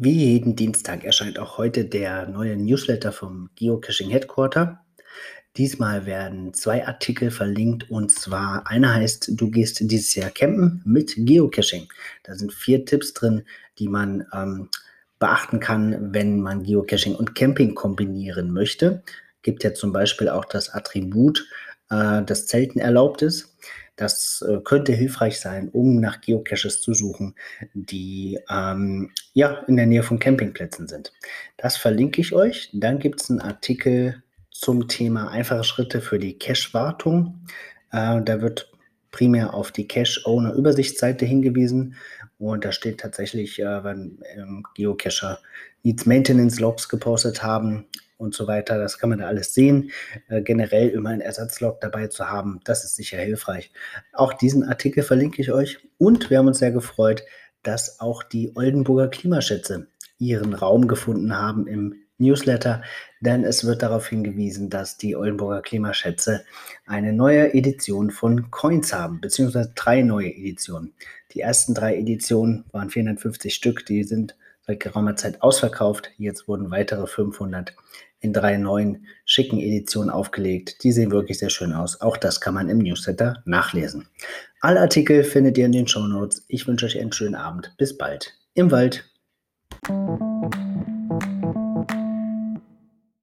Wie jeden Dienstag erscheint auch heute der neue Newsletter vom Geocaching Headquarter. Diesmal werden zwei Artikel verlinkt und zwar einer heißt, du gehst dieses Jahr campen mit Geocaching. Da sind vier Tipps drin, die man ähm, beachten kann, wenn man Geocaching und Camping kombinieren möchte. Gibt ja zum Beispiel auch das Attribut, äh, das Zelten erlaubt ist. Das äh, könnte hilfreich sein, um nach Geocaches zu suchen, die ähm, ja in der Nähe von Campingplätzen sind. Das verlinke ich euch. Dann gibt es einen Artikel zum Thema einfache Schritte für die Cache-Wartung. Äh, da wird primär auf die Cache-Owner-Übersichtsseite hingewiesen. Und da steht tatsächlich, äh, wenn ähm, Geocacher Needs Maintenance Logs gepostet haben, und so weiter. Das kann man da alles sehen. Äh, generell immer ein Ersatzlog dabei zu haben, das ist sicher hilfreich. Auch diesen Artikel verlinke ich euch. Und wir haben uns sehr gefreut, dass auch die Oldenburger Klimaschätze ihren Raum gefunden haben im Newsletter, denn es wird darauf hingewiesen, dass die Oldenburger Klimaschätze eine neue Edition von Coins haben, beziehungsweise drei neue Editionen. Die ersten drei Editionen waren 450 Stück, die sind seit geraumer Zeit ausverkauft. Jetzt wurden weitere 500 in drei neuen schicken Editionen aufgelegt. Die sehen wirklich sehr schön aus. Auch das kann man im Newsletter nachlesen. Alle Artikel findet ihr in den Show Notes. Ich wünsche euch einen schönen Abend. Bis bald im Wald.